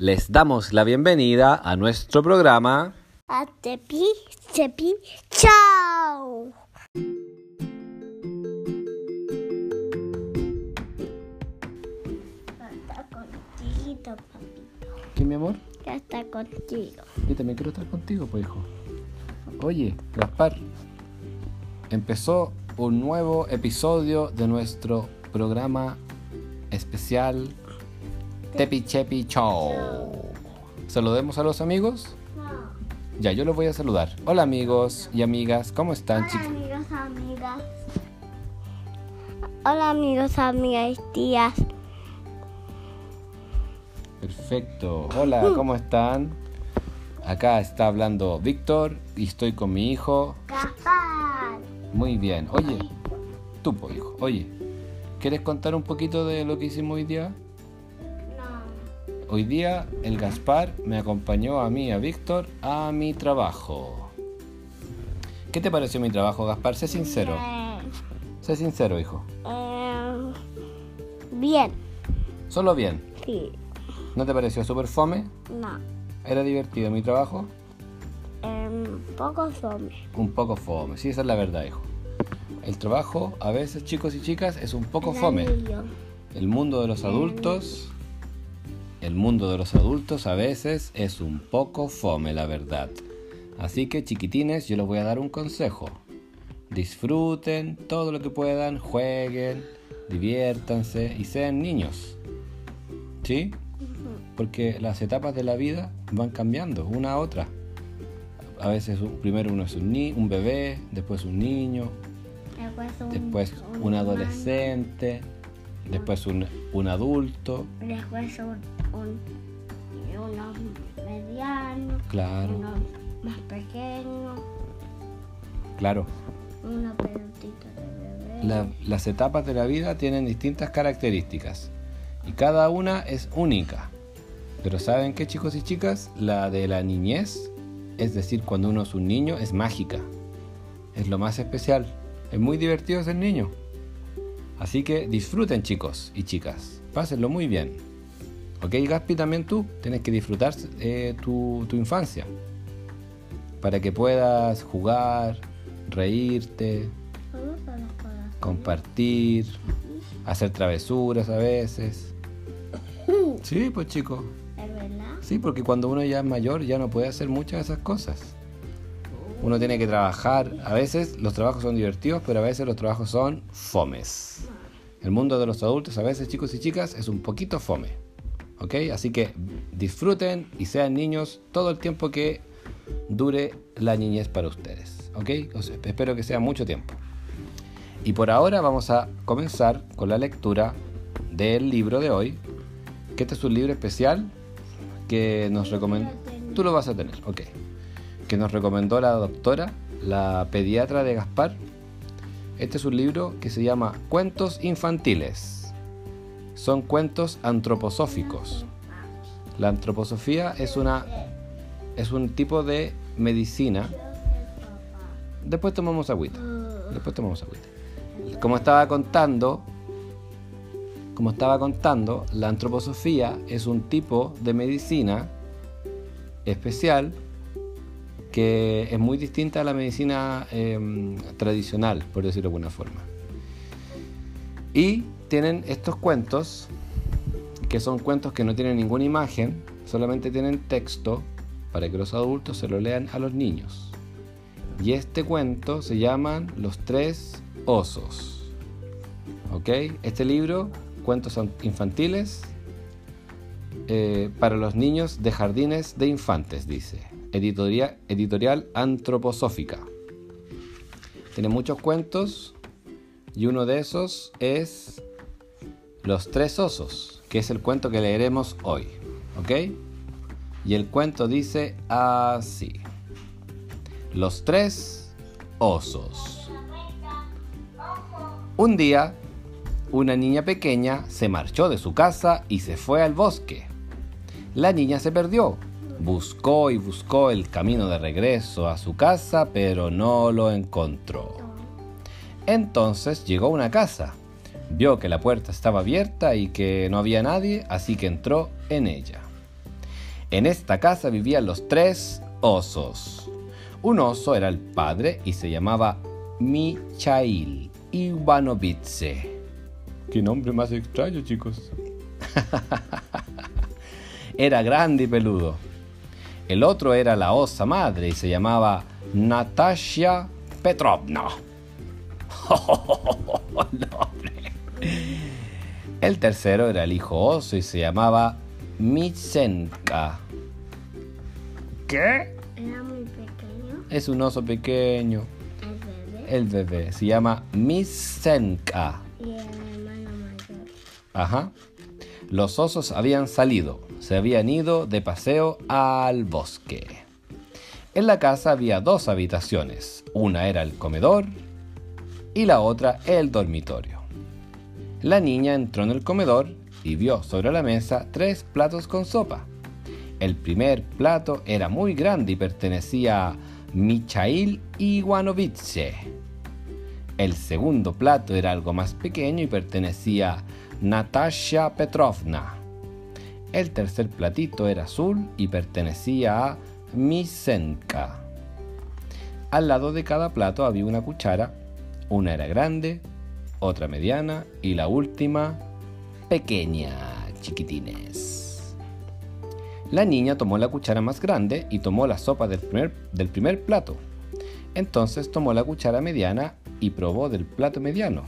Les damos la bienvenida a nuestro programa. A Tepi, Tepi, chao. Está contigo, papito. ¿Qué, mi amor? Ya está contigo. Yo también quiero estar contigo, pues, hijo. Oye, Gaspar, empezó un nuevo episodio de nuestro programa especial Tepi Chepi Show. Saludemos a los amigos. Ya, yo los voy a saludar. Hola amigos y amigas, ¿cómo están, Hola chicos? amigos, amigas. Hola amigos, amigas y tías. Perfecto. Hola, ¿cómo están? Acá está hablando Víctor y estoy con mi hijo. Gaspar. Muy bien. Oye, po, hijo. Oye, ¿quieres contar un poquito de lo que hicimos hoy día? Hoy día el Gaspar me acompañó a mí, a Víctor, a mi trabajo. ¿Qué te pareció mi trabajo, Gaspar? Sé sincero. Sé sincero, hijo. eh, bien. Solo bien. Sí. ¿No te pareció súper fome? No. ¿Era divertido mi trabajo? Um, poco somos. Un poco fome. Sí, esa es la verdad, hijo. El trabajo, a veces, chicos y chicas, es un poco fome. El mundo de los adultos, el mundo de los adultos a veces es un poco fome, la verdad. Así que chiquitines, yo les voy a dar un consejo. Disfruten todo lo que puedan, jueguen, diviértanse y sean niños. ¿Sí? Porque las etapas de la vida van cambiando una a otra. A veces primero uno es un, ni- un bebé, después un niño, Después un, después un adolescente, después un, un adulto. Después un, un, Claro, unos más pequeños, claro. una pelotita de bebé. La- las etapas de la vida tienen distintas características y cada una es única. Pero ¿saben qué chicos y chicas? La de la niñez, es decir, cuando uno es un niño, es mágica. Es lo más especial. Es muy divertido ser niño. Así que disfruten chicos y chicas. Pásenlo muy bien. ¿Ok, Gaspi? También tú tienes que disfrutar eh, tu, tu infancia. Para que puedas jugar, reírte, compartir, hacer travesuras a veces. Sí, pues chicos. ¿Es verdad? Sí, porque cuando uno ya es mayor ya no puede hacer muchas de esas cosas. Uno tiene que trabajar. A veces los trabajos son divertidos, pero a veces los trabajos son fomes. El mundo de los adultos a veces, chicos y chicas, es un poquito fome. ¿Ok? Así que disfruten y sean niños todo el tiempo que dure la niñez para ustedes. ¿Ok? Espero que sea mucho tiempo. Y por ahora vamos a comenzar con la lectura del libro de hoy, que este es un libro especial que nos recomendó. Tú lo vas a tener, ok. Que nos recomendó la doctora, la pediatra de Gaspar. Este es un libro que se llama Cuentos Infantiles. Son cuentos antroposóficos. La antroposofía es una es un tipo de medicina. Después tomamos agüita. Después tomamos agüita. Como estaba contando, como estaba contando, la antroposofía es un tipo de medicina especial que es muy distinta a la medicina eh, tradicional, por decirlo de alguna forma. Y tienen estos cuentos, que son cuentos que no tienen ninguna imagen, solamente tienen texto para que los adultos se lo lean a los niños. Y este cuento se llaman Los Tres Osos. ¿Ok? Este libro, Cuentos Infantiles, eh, para los niños de jardines de infantes, dice. Editorial, antroposófica. Tiene muchos cuentos y uno de esos es Los Tres Osos, que es el cuento que leeremos hoy. ¿Ok? Y el cuento dice así. Los Tres Osos. Un día, una niña pequeña se marchó de su casa y se fue al bosque. La niña se perdió. Buscó y buscó el camino de regreso a su casa, pero no lo encontró. Entonces llegó a una casa. Vio que la puerta estaba abierta y que no había nadie, así que entró en ella. En esta casa vivían los tres osos. Un oso era el padre y se llamaba Michail Ivanovitze. Qué nombre más extraño, chicos. era grande y peludo. El otro era la osa madre y se llamaba Natasha Petrovna. El tercero era el hijo oso y se llamaba Mitsenka. ¿Qué? Era muy pequeño. Es un oso pequeño. El bebé. El bebé se llama Mitsenka. Y el hermano mayor. Ajá. Los osos habían salido, se habían ido de paseo al bosque. En la casa había dos habitaciones, una era el comedor y la otra el dormitorio. La niña entró en el comedor y vio sobre la mesa tres platos con sopa. El primer plato era muy grande y pertenecía a Michail Ivanovitze. El segundo plato era algo más pequeño y pertenecía a Natasha Petrovna. El tercer platito era azul y pertenecía a Misenka. Al lado de cada plato había una cuchara. Una era grande, otra mediana y la última pequeña, chiquitines. La niña tomó la cuchara más grande y tomó la sopa del primer, del primer plato. Entonces tomó la cuchara mediana y probó del plato mediano.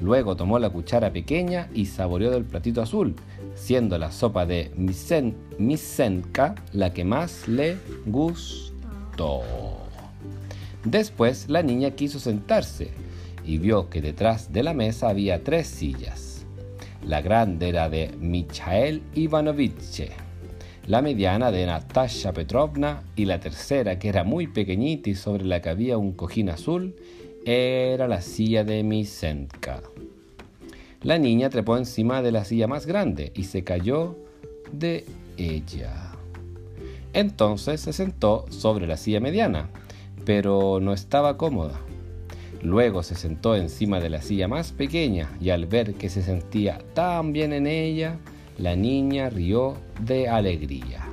Luego tomó la cuchara pequeña y saboreó del platito azul, siendo la sopa de Misen, Misenka la que más le gustó. Después la niña quiso sentarse y vio que detrás de la mesa había tres sillas. La grande era de Michael Ivanovich, la mediana de Natasha Petrovna y la tercera, que era muy pequeñita y sobre la que había un cojín azul, era la silla de Misenka. La niña trepó encima de la silla más grande y se cayó de ella. Entonces se sentó sobre la silla mediana, pero no estaba cómoda. Luego se sentó encima de la silla más pequeña y al ver que se sentía tan bien en ella, la niña rió de alegría.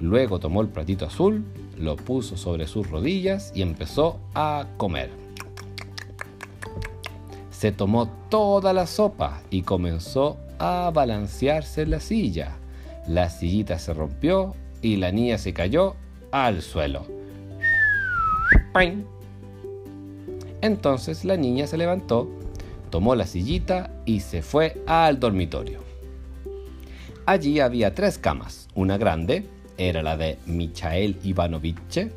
Luego tomó el platito azul, lo puso sobre sus rodillas y empezó a comer. Se tomó toda la sopa y comenzó a balancearse en la silla. La sillita se rompió y la niña se cayó al suelo. Entonces la niña se levantó, tomó la sillita y se fue al dormitorio. Allí había tres camas. Una grande era la de Michael Ivanovich,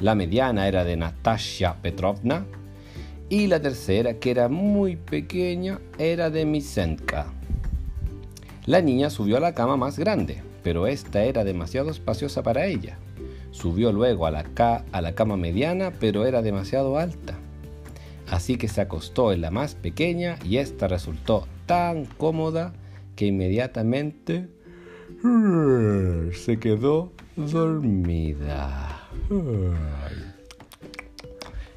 la mediana era de Natasha Petrovna y la tercera, que era muy pequeña, era de Misenka. La niña subió a la cama más grande, pero esta era demasiado espaciosa para ella. Subió luego la, a la cama mediana, pero era demasiado alta. Así que se acostó en la más pequeña y esta resultó tan cómoda que inmediatamente se quedó dormida.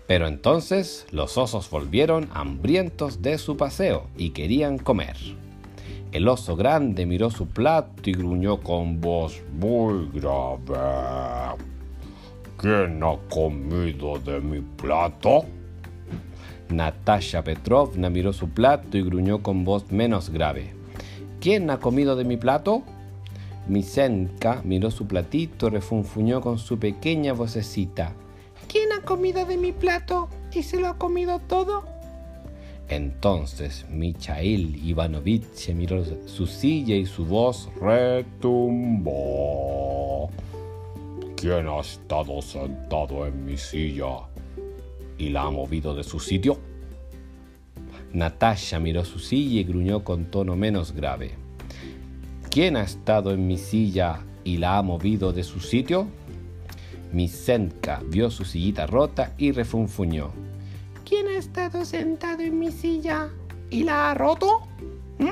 Pero entonces los osos volvieron hambrientos de su paseo y querían comer. El oso grande miró su plato y gruñó con voz muy grave. ¿Quién ha comido de mi plato? Natasha Petrovna miró su plato y gruñó con voz menos grave. ¿Quién ha comido de mi plato? Misenka miró su platito y refunfuñó con su pequeña vocecita. ¿Quién ha comido de mi plato y se lo ha comido todo? Entonces Michail Ivanovich miró su silla y su voz retumbó. ¿Quién ha estado sentado en mi silla y la ha movido de su sitio? Natasha miró su silla y gruñó con tono menos grave. ¿Quién ha estado en mi silla y la ha movido de su sitio? Misenka vio su sillita rota y refunfuñó. ¿Quién ha estado sentado en mi silla y la ha roto? ¿Mm?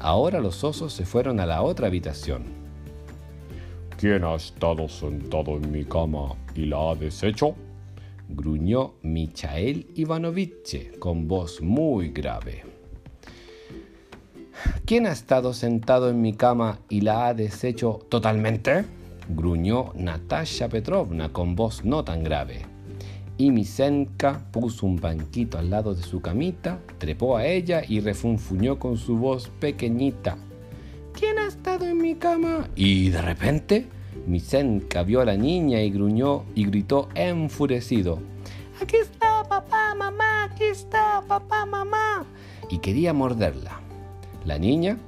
Ahora los osos se fueron a la otra habitación. ¿Quién ha estado sentado en mi cama y la ha deshecho? gruñó Michael Ivanovich con voz muy grave. ¿Quién ha estado sentado en mi cama y la ha deshecho totalmente? gruñó Natasha Petrovna con voz no tan grave. Y Misenka puso un banquito al lado de su camita, trepó a ella y refunfuñó con su voz pequeñita. ¿Quién ha estado en mi cama? Y de repente, Misenka vio a la niña y gruñó y gritó enfurecido. Aquí está papá, mamá, aquí está papá, mamá. Y quería morderla. La niña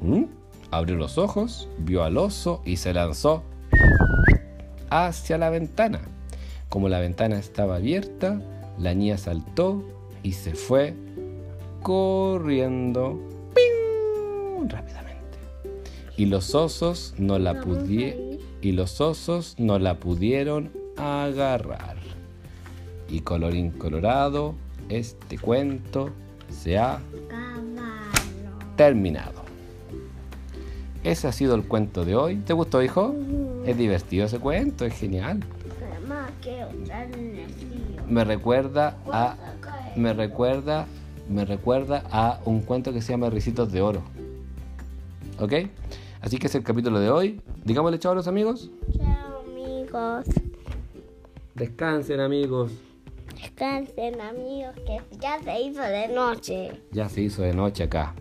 abrió los ojos, vio al oso y se lanzó hacia la ventana. Como la ventana estaba abierta, la niña saltó y se fue corriendo ¡ping! rápidamente. Y los osos no la pudieron y los osos no la pudieron agarrar. Y colorín colorado, este cuento se ha. Terminado. Ese ha sido el cuento de hoy. ¿Te gustó, hijo? Es divertido ese cuento, es genial. Me recuerda a me recuerda me recuerda a un cuento que se llama Ricitos de Oro. ¿Ok? Así que es el capítulo de hoy. Digámosle chao a los amigos. Chao, amigos. Descansen, amigos. Descansen, amigos, que ya se hizo de noche. Ya se hizo de noche acá.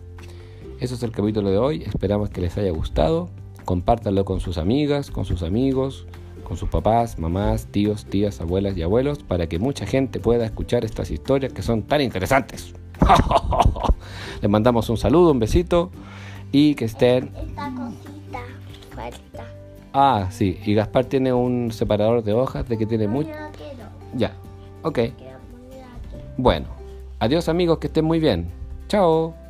Eso es el capítulo de hoy. Esperamos que les haya gustado. Compártanlo con sus amigas, con sus amigos, con sus papás, mamás, tíos, tías, abuelas y abuelos para que mucha gente pueda escuchar estas historias que son tan interesantes. Les mandamos un saludo, un besito y que estén... Esta cosita falta. Ah, sí, y Gaspar tiene un separador de hojas de que tiene No, mucho... Ya, ok. Bueno, adiós amigos, que estén muy bien. Chao.